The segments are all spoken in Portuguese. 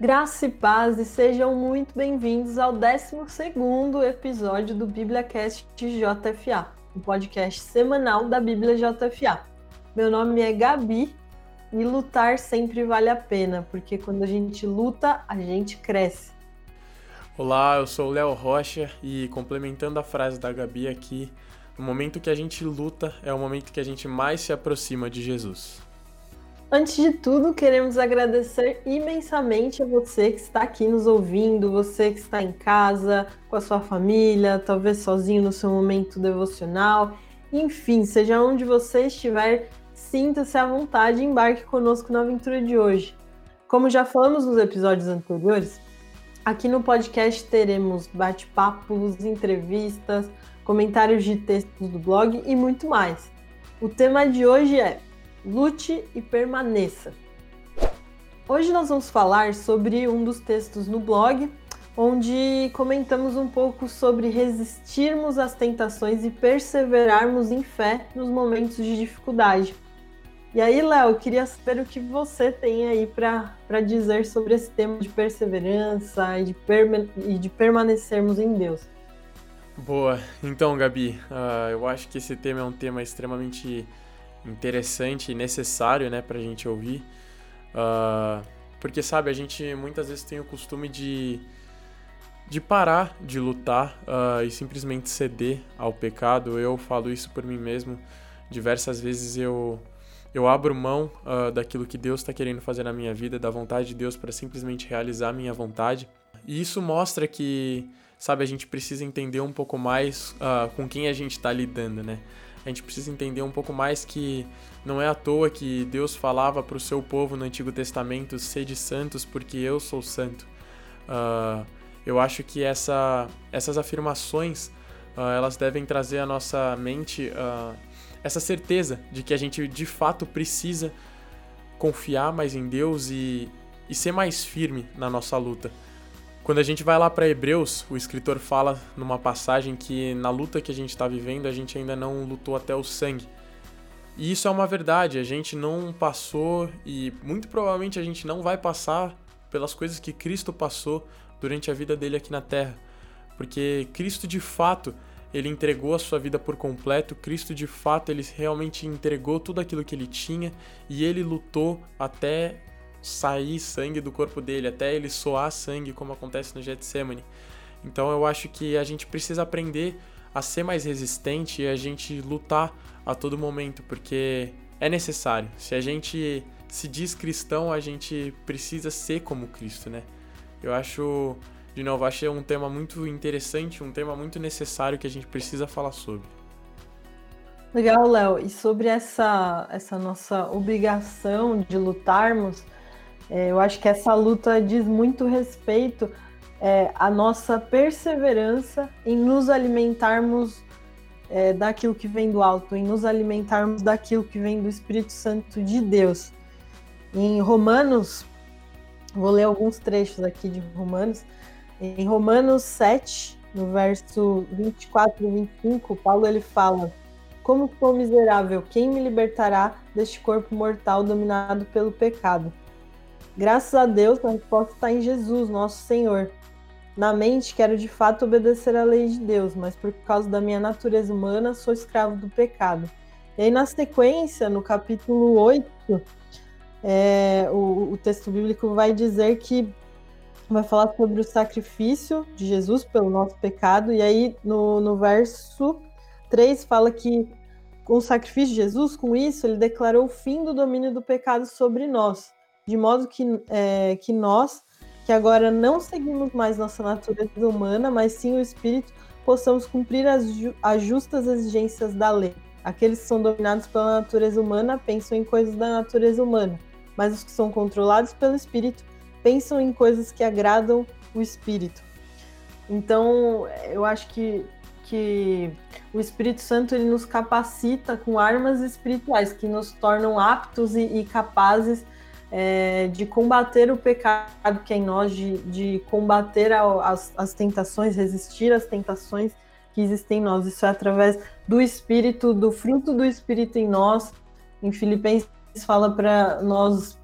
Graça e paz e sejam muito bem-vindos ao 12 episódio do BíbliaCast JFA, o podcast semanal da Bíblia JFA. Meu nome é Gabi e lutar sempre vale a pena, porque quando a gente luta, a gente cresce. Olá, eu sou o Léo Rocha e complementando a frase da Gabi aqui, o momento que a gente luta é o momento que a gente mais se aproxima de Jesus. Antes de tudo, queremos agradecer imensamente a você que está aqui nos ouvindo, você que está em casa, com a sua família, talvez sozinho no seu momento devocional. Enfim, seja onde você estiver, sinta-se à vontade e embarque conosco na aventura de hoje. Como já falamos nos episódios anteriores, aqui no podcast teremos bate-papos, entrevistas, comentários de textos do blog e muito mais. O tema de hoje é Lute e permaneça. Hoje nós vamos falar sobre um dos textos no blog, onde comentamos um pouco sobre resistirmos às tentações e perseverarmos em fé nos momentos de dificuldade. E aí, Léo, eu queria saber o que você tem aí para dizer sobre esse tema de perseverança e de, e de permanecermos em Deus. Boa, então, Gabi, uh, eu acho que esse tema é um tema extremamente interessante e necessário, né, pra gente ouvir. Uh, porque, sabe, a gente muitas vezes tem o costume de, de parar de lutar uh, e simplesmente ceder ao pecado. Eu falo isso por mim mesmo. Diversas vezes eu, eu abro mão uh, daquilo que Deus está querendo fazer na minha vida, da vontade de Deus, para simplesmente realizar a minha vontade. E isso mostra que, sabe, a gente precisa entender um pouco mais com quem a gente está lidando, né? A gente precisa entender um pouco mais que não é à toa que Deus falava para o seu povo no Antigo Testamento: sede santos, porque eu sou santo. Uh, eu acho que essa, essas afirmações uh, elas devem trazer à nossa mente uh, essa certeza de que a gente de fato precisa confiar mais em Deus e, e ser mais firme na nossa luta. Quando a gente vai lá para Hebreus, o escritor fala numa passagem que na luta que a gente está vivendo, a gente ainda não lutou até o sangue. E isso é uma verdade, a gente não passou e muito provavelmente a gente não vai passar pelas coisas que Cristo passou durante a vida dele aqui na terra. Porque Cristo de fato, ele entregou a sua vida por completo, Cristo de fato, ele realmente entregou tudo aquilo que ele tinha e ele lutou até sair sangue do corpo dele, até ele soar sangue, como acontece no Getsemane. Então eu acho que a gente precisa aprender a ser mais resistente e a gente lutar a todo momento, porque é necessário. Se a gente se diz cristão, a gente precisa ser como Cristo, né? Eu acho, de novo, acho um tema muito interessante, um tema muito necessário que a gente precisa falar sobre. Legal, Léo. E sobre essa, essa nossa obrigação de lutarmos, é, eu acho que essa luta diz muito respeito é, à nossa perseverança em nos alimentarmos é, daquilo que vem do alto, em nos alimentarmos daquilo que vem do Espírito Santo de Deus. Em Romanos, vou ler alguns trechos aqui de Romanos. Em Romanos 7, no verso 24 e 25, Paulo ele fala: Como sou miserável, quem me libertará deste corpo mortal dominado pelo pecado? Graças a Deus, a resposta está em Jesus, nosso Senhor. Na mente, quero de fato obedecer à lei de Deus, mas por causa da minha natureza humana, sou escravo do pecado. E aí, na sequência, no capítulo 8, é, o, o texto bíblico vai dizer que vai falar sobre o sacrifício de Jesus pelo nosso pecado, e aí no, no verso 3 fala que com o sacrifício de Jesus, com isso, ele declarou o fim do domínio do pecado sobre nós de modo que, é, que nós, que agora não seguimos mais nossa natureza humana, mas sim o Espírito, possamos cumprir as, as justas exigências da lei. Aqueles que são dominados pela natureza humana pensam em coisas da natureza humana, mas os que são controlados pelo Espírito pensam em coisas que agradam o Espírito. Então, eu acho que, que o Espírito Santo ele nos capacita com armas espirituais que nos tornam aptos e, e capazes é, de combater o pecado que é em nós, de, de combater a, as, as tentações, resistir às tentações que existem em nós. Isso é através do Espírito, do fruto do Espírito em nós. Em Filipenses fala para nós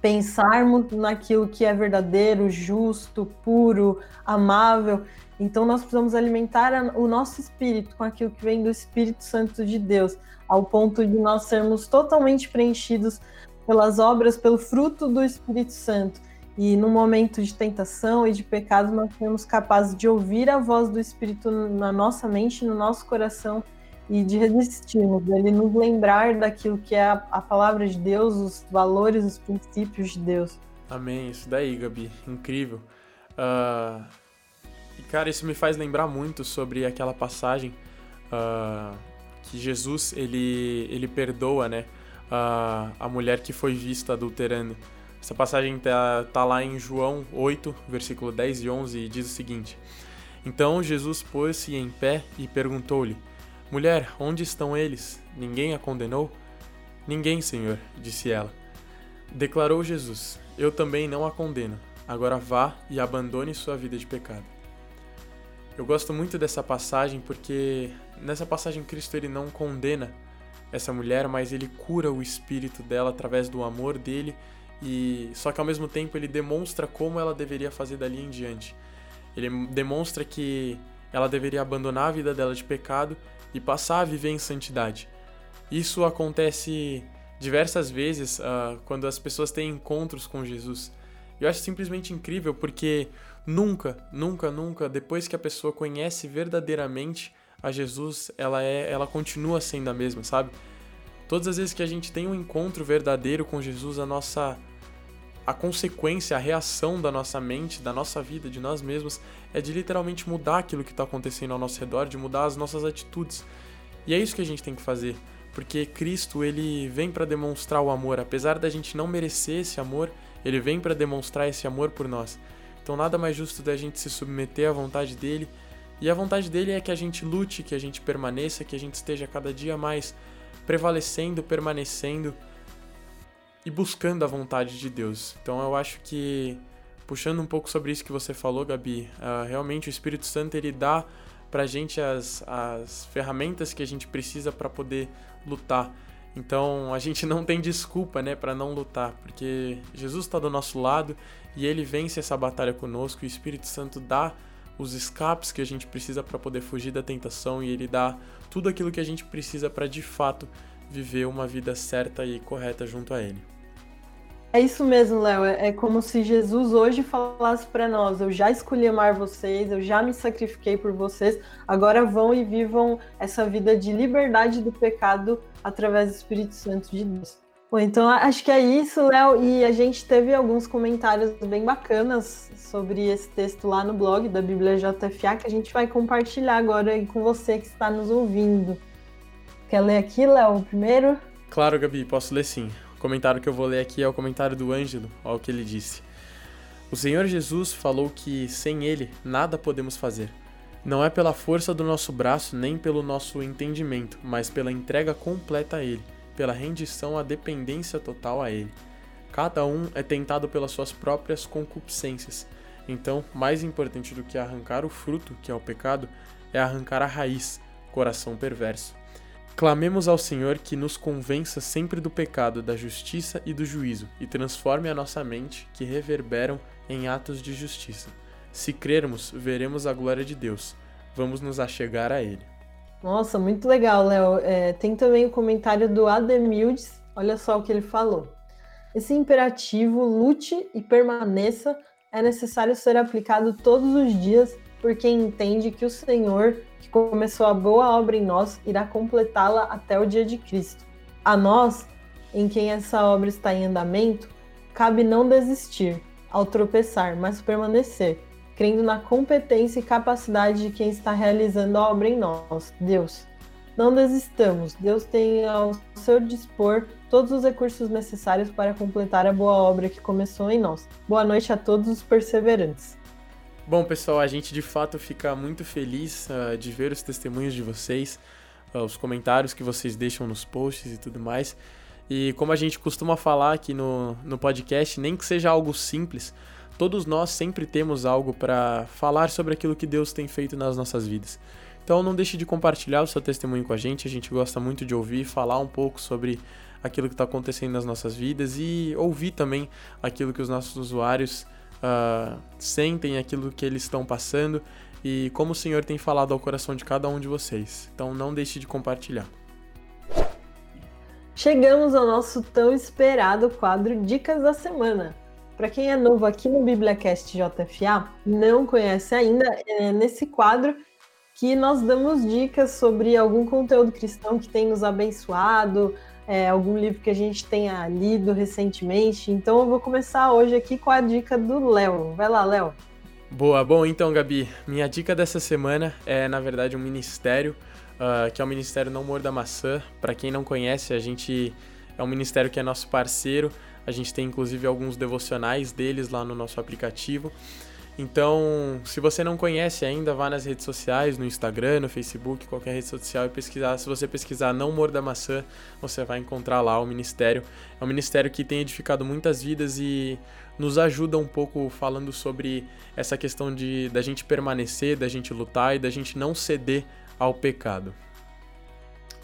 pensarmos naquilo que é verdadeiro, justo, puro, amável. Então nós precisamos alimentar o nosso espírito com aquilo que vem do Espírito Santo de Deus, ao ponto de nós sermos totalmente preenchidos pelas obras, pelo fruto do Espírito Santo. E no momento de tentação e de pecado, nós sermos capazes de ouvir a voz do Espírito na nossa mente, no nosso coração e de resistirmos, dele nos lembrar daquilo que é a, a, palavra de Deus, os valores, os princípios de Deus. Amém. Isso daí, Gabi. Incrível. Uh, e, cara, isso me faz lembrar muito sobre aquela passagem uh, que Jesus, ele, ele perdoa, né? Uh, a mulher que foi vista adulterando. Essa passagem tá, tá lá em João 8, versículo 10 e 11, e diz o seguinte. Então Jesus pôs-se em pé e perguntou-lhe, Mulher, onde estão eles? Ninguém a condenou? Ninguém, Senhor, disse ela. Declarou Jesus: Eu também não a condeno. Agora vá e abandone sua vida de pecado. Eu gosto muito dessa passagem porque nessa passagem Cristo ele não condena essa mulher, mas ele cura o espírito dela através do amor dele e só que ao mesmo tempo ele demonstra como ela deveria fazer dali em diante. Ele demonstra que ela deveria abandonar a vida dela de pecado e passar a viver em santidade. Isso acontece diversas vezes uh, quando as pessoas têm encontros com Jesus. Eu acho simplesmente incrível porque nunca, nunca, nunca, depois que a pessoa conhece verdadeiramente a Jesus, ela é, ela continua sendo a mesma, sabe? Todas as vezes que a gente tem um encontro verdadeiro com Jesus, a nossa a consequência, a reação da nossa mente, da nossa vida, de nós mesmos, é de literalmente mudar aquilo que está acontecendo ao nosso redor, de mudar as nossas atitudes. E é isso que a gente tem que fazer, porque Cristo ele vem para demonstrar o amor, apesar da gente não merecer esse amor, ele vem para demonstrar esse amor por nós. Então nada mais justo da gente se submeter à vontade dele, e a vontade dele é que a gente lute, que a gente permaneça, que a gente esteja cada dia mais prevalecendo, permanecendo e buscando a vontade de Deus. Então eu acho que puxando um pouco sobre isso que você falou, Gabi, uh, realmente o Espírito Santo ele dá pra gente as, as ferramentas que a gente precisa para poder lutar. Então a gente não tem desculpa, né, para não lutar, porque Jesus está do nosso lado e ele vence essa batalha conosco. E o Espírito Santo dá os escapes que a gente precisa para poder fugir da tentação e ele dá tudo aquilo que a gente precisa para de fato viver uma vida certa e correta junto a ele. É isso mesmo, Léo. É, é como se Jesus hoje falasse para nós: Eu já escolhi amar vocês, eu já me sacrifiquei por vocês, agora vão e vivam essa vida de liberdade do pecado através do Espírito Santo de Deus. Bom, então acho que é isso, Léo. E a gente teve alguns comentários bem bacanas sobre esse texto lá no blog da Bíblia JFA que a gente vai compartilhar agora com você que está nos ouvindo. Quer ler aqui, Léo, primeiro? Claro, Gabi, posso ler sim. O comentário que eu vou ler aqui é o comentário do Ângelo, olha o que ele disse. O Senhor Jesus falou que sem Ele nada podemos fazer. Não é pela força do nosso braço nem pelo nosso entendimento, mas pela entrega completa a Ele, pela rendição à dependência total a Ele. Cada um é tentado pelas suas próprias concupiscências. Então, mais importante do que arrancar o fruto, que é o pecado, é arrancar a raiz, coração perverso. Clamemos ao Senhor que nos convença sempre do pecado, da justiça e do juízo, e transforme a nossa mente, que reverberam em atos de justiça. Se crermos, veremos a glória de Deus. Vamos nos achegar a Ele. Nossa, muito legal, Léo. É, tem também o comentário do Ademildes. Olha só o que ele falou. Esse imperativo, lute e permaneça, é necessário ser aplicado todos os dias por quem entende que o Senhor que começou a boa obra em nós, irá completá-la até o dia de Cristo. A nós, em quem essa obra está em andamento, cabe não desistir ao tropeçar, mas permanecer, crendo na competência e capacidade de quem está realizando a obra em nós, Deus. Não desistamos, Deus tem ao seu dispor todos os recursos necessários para completar a boa obra que começou em nós. Boa noite a todos os perseverantes. Bom, pessoal, a gente de fato fica muito feliz uh, de ver os testemunhos de vocês, uh, os comentários que vocês deixam nos posts e tudo mais. E como a gente costuma falar aqui no, no podcast, nem que seja algo simples, todos nós sempre temos algo para falar sobre aquilo que Deus tem feito nas nossas vidas. Então não deixe de compartilhar o seu testemunho com a gente, a gente gosta muito de ouvir, falar um pouco sobre aquilo que está acontecendo nas nossas vidas e ouvir também aquilo que os nossos usuários uh, sentem, aquilo que eles estão passando e como o Senhor tem falado ao coração de cada um de vocês. Então não deixe de compartilhar. Chegamos ao nosso tão esperado quadro Dicas da Semana. Para quem é novo aqui no BibliaCast JFA, não conhece ainda, é nesse quadro que nós damos dicas sobre algum conteúdo cristão que tem nos abençoado, é, algum livro que a gente tenha lido recentemente. Então eu vou começar hoje aqui com a dica do Léo. Vai lá, Léo. Boa, bom, então, Gabi, minha dica dessa semana é, na verdade, um ministério, uh, que é o Ministério Não Morda Maçã. Para quem não conhece, a gente é um ministério que é nosso parceiro, a gente tem inclusive alguns devocionais deles lá no nosso aplicativo. Então, se você não conhece ainda, vá nas redes sociais, no Instagram, no Facebook, qualquer rede social e pesquisar. Se você pesquisar Não Morda Maçã, você vai encontrar lá o ministério. É um ministério que tem edificado muitas vidas e nos ajuda um pouco falando sobre essa questão de da gente permanecer, da gente lutar e da gente não ceder ao pecado.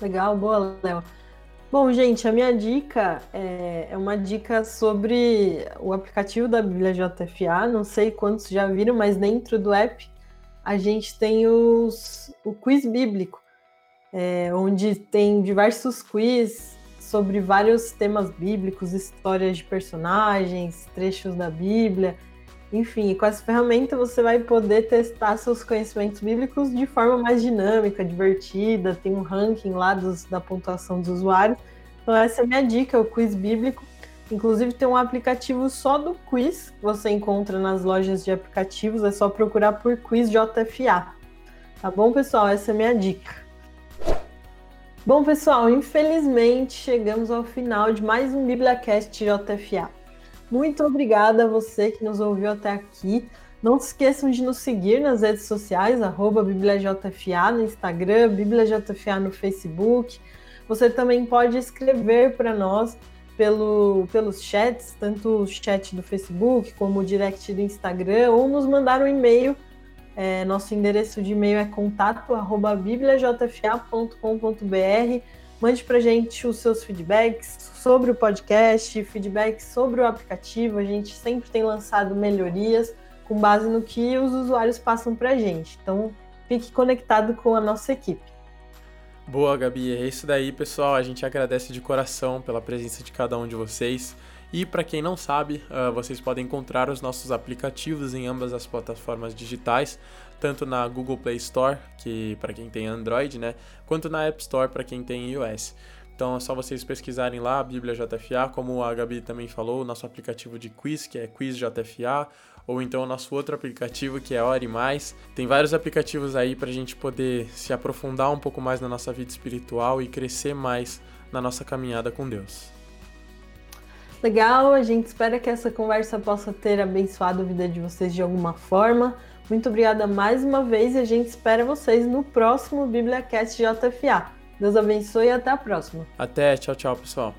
Legal, boa, Léo. Bom, gente, a minha dica é, é, uma dica sobre o aplicativo da Bíblia JFA. Não sei quantos já viram, mas dentro do app a gente tem os, o quiz bíblico, é, onde tem diversos quiz sobre vários temas bíblicos, histórias de personagens, trechos da Bíblia. Enfim, com essa ferramenta você vai poder testar seus conhecimentos bíblicos de forma mais dinâmica, divertida, tem um ranking lá dos, da pontuação dos usuários. Então essa é a minha dica, o quiz bíblico. Inclusive tem um aplicativo só do quiz, que você encontra nas lojas de aplicativos, é só procurar por quiz JFA. Tá bom, pessoal? Essa é a minha dica. Bom, pessoal, infelizmente chegamos ao final de mais um BibliaCast JFA. Muito obrigada a você que nos ouviu até aqui. Não se esqueçam de nos seguir nas redes sociais, arroba BibliaJFA no Instagram, BibliaJFA no Facebook. Você também pode escrever para nós pelo, pelos chats, tanto o chat do Facebook como o direct do Instagram, ou nos mandar um e-mail. É, nosso endereço de e-mail é contato@bibliajfa.com.br. Mande para gente os seus feedbacks sobre o podcast, feedbacks sobre o aplicativo. A gente sempre tem lançado melhorias com base no que os usuários passam para a gente. Então, fique conectado com a nossa equipe. Boa, Gabi. É isso daí, pessoal. A gente agradece de coração pela presença de cada um de vocês. E para quem não sabe, uh, vocês podem encontrar os nossos aplicativos em ambas as plataformas digitais, tanto na Google Play Store, que para quem tem Android, né, quanto na App Store para quem tem iOS. Então é só vocês pesquisarem lá a Bíblia JFA, como a Gabi também falou, o nosso aplicativo de quiz, que é Quiz JFA, ou então o nosso outro aplicativo que é Ore Mais. Tem vários aplicativos aí para a gente poder se aprofundar um pouco mais na nossa vida espiritual e crescer mais na nossa caminhada com Deus. Legal, a gente espera que essa conversa possa ter abençoado a vida de vocês de alguma forma. Muito obrigada mais uma vez e a gente espera vocês no próximo BíbliaCast JFA. Deus abençoe e até a próxima. Até, tchau, tchau, pessoal.